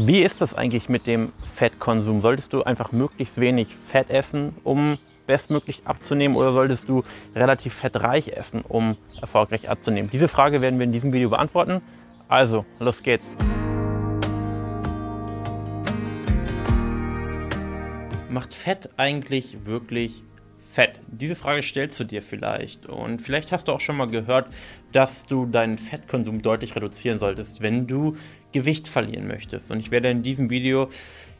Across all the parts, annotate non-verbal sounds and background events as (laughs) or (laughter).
Wie ist das eigentlich mit dem Fettkonsum? Solltest du einfach möglichst wenig Fett essen, um bestmöglich abzunehmen oder solltest du relativ fettreich essen, um erfolgreich abzunehmen? Diese Frage werden wir in diesem Video beantworten. Also, los geht's. Macht Fett eigentlich wirklich Fett? Diese Frage stellst du dir vielleicht. Und vielleicht hast du auch schon mal gehört, dass du deinen Fettkonsum deutlich reduzieren solltest, wenn du Gewicht verlieren möchtest. Und ich werde in diesem Video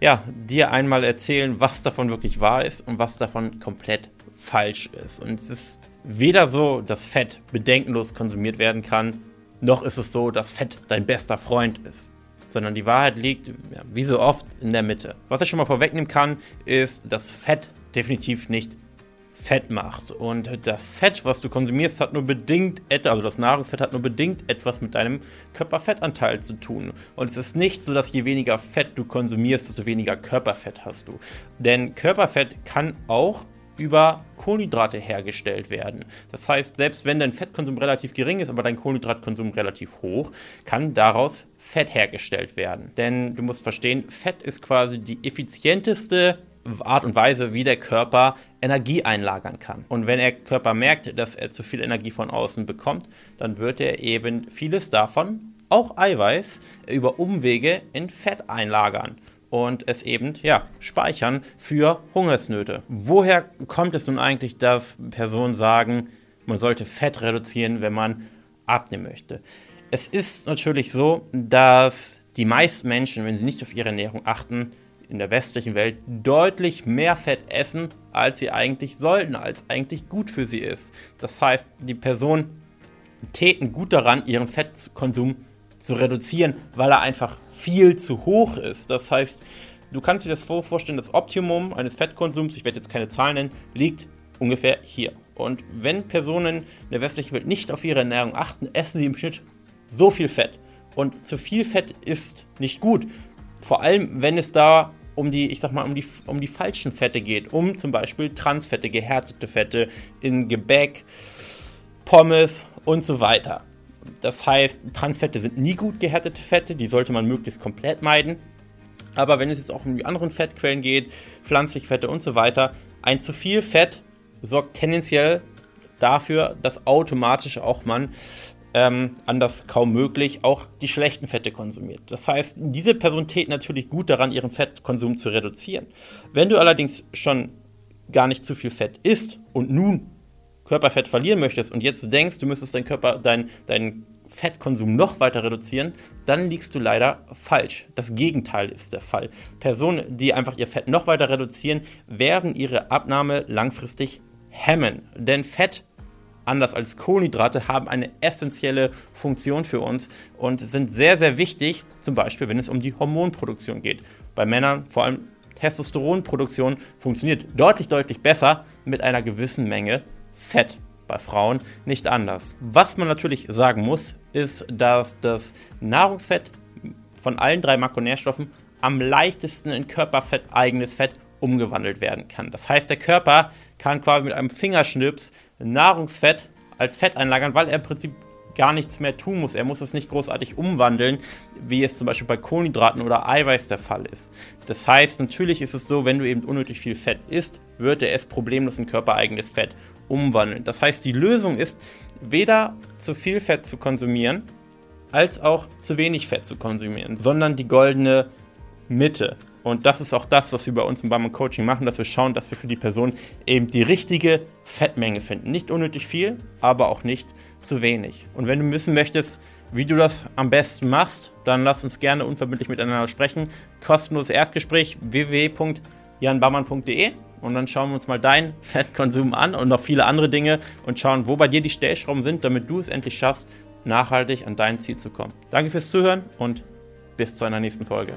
ja, dir einmal erzählen, was davon wirklich wahr ist und was davon komplett falsch ist. Und es ist weder so, dass Fett bedenkenlos konsumiert werden kann, noch ist es so, dass Fett dein bester Freund ist sondern die Wahrheit liegt, ja, wie so oft, in der Mitte. Was ich schon mal vorwegnehmen kann, ist, dass Fett definitiv nicht Fett macht. Und das Fett, was du konsumierst, hat nur bedingt etwas, also das Nahrungsfett hat nur bedingt etwas mit deinem Körperfettanteil zu tun. Und es ist nicht so, dass je weniger Fett du konsumierst, desto weniger Körperfett hast du. Denn Körperfett kann auch über Kohlenhydrate hergestellt werden. Das heißt, selbst wenn dein Fettkonsum relativ gering ist, aber dein Kohlenhydratkonsum relativ hoch, kann daraus Fett hergestellt werden. Denn du musst verstehen, Fett ist quasi die effizienteste Art und Weise, wie der Körper Energie einlagern kann. Und wenn der Körper merkt, dass er zu viel Energie von außen bekommt, dann wird er eben vieles davon, auch Eiweiß, über Umwege in Fett einlagern und es eben ja, speichern für Hungersnöte. Woher kommt es nun eigentlich, dass Personen sagen, man sollte Fett reduzieren, wenn man abnehmen möchte? Es ist natürlich so, dass die meisten Menschen, wenn sie nicht auf ihre Ernährung achten, in der westlichen Welt deutlich mehr Fett essen, als sie eigentlich sollten, als eigentlich gut für sie ist. Das heißt, die Personen täten gut daran, ihren Fettkonsum zu reduzieren, weil er einfach viel zu hoch ist. Das heißt, du kannst dir das vorstellen, das Optimum eines Fettkonsums, ich werde jetzt keine Zahlen nennen, liegt ungefähr hier. Und wenn Personen in der westlichen Welt nicht auf ihre Ernährung achten, essen sie im Schnitt so viel Fett. Und zu viel Fett ist nicht gut. Vor allem, wenn es da um die, ich sag mal, um die, um die falschen Fette geht, um zum Beispiel Transfette, gehärtete Fette in Gebäck, Pommes und so weiter. Das heißt, Transfette sind nie gut gehärtete Fette, die sollte man möglichst komplett meiden. Aber wenn es jetzt auch um die anderen Fettquellen geht, pflanzliche Fette und so weiter, ein zu viel Fett sorgt tendenziell dafür, dass automatisch auch man ähm, anders kaum möglich, auch die schlechten Fette konsumiert. Das heißt, diese Person tät natürlich gut daran, ihren Fettkonsum zu reduzieren. Wenn du allerdings schon gar nicht zu viel Fett isst und nun Körperfett verlieren möchtest und jetzt denkst, du müsstest deinen Körper, dein, deinen Fettkonsum noch weiter reduzieren, dann liegst du leider falsch. Das Gegenteil ist der Fall. Personen, die einfach ihr Fett noch weiter reduzieren, werden ihre Abnahme langfristig hemmen. Denn Fett anders als Kohlenhydrate, haben eine essentielle Funktion für uns und sind sehr, sehr wichtig, zum Beispiel wenn es um die Hormonproduktion geht. Bei Männern vor allem Testosteronproduktion funktioniert deutlich, deutlich besser mit einer gewissen Menge Fett. Bei Frauen nicht anders. Was man natürlich sagen muss, ist, dass das Nahrungsfett von allen drei Makronährstoffen am leichtesten in Körperfett eigenes Fett umgewandelt werden kann. Das heißt, der Körper kann quasi mit einem Fingerschnips Nahrungsfett als Fett einlagern, weil er im Prinzip gar nichts mehr tun muss. Er muss es nicht großartig umwandeln, wie es zum Beispiel bei Kohlenhydraten oder Eiweiß der Fall ist. Das heißt, natürlich ist es so, wenn du eben unnötig viel Fett isst, wird er es problemlos in körpereigenes Fett umwandeln. Das heißt, die Lösung ist, weder zu viel Fett zu konsumieren, als auch zu wenig Fett zu konsumieren, sondern die goldene Mitte. Und das ist auch das, was wir bei uns im Barman Coaching machen, dass wir schauen, dass wir für die Person eben die richtige Fettmenge finden. Nicht unnötig viel, aber auch nicht zu wenig. Und wenn du wissen möchtest, wie du das am besten machst, dann lass uns gerne unverbindlich miteinander sprechen. Kostenloses Erstgespräch www.janbammann.de und dann schauen wir uns mal deinen (laughs) Fettkonsum an und noch viele andere Dinge und schauen, wo bei dir die Stellschrauben sind, damit du es endlich schaffst, nachhaltig an dein Ziel zu kommen. Danke fürs Zuhören und bis zu einer nächsten Folge.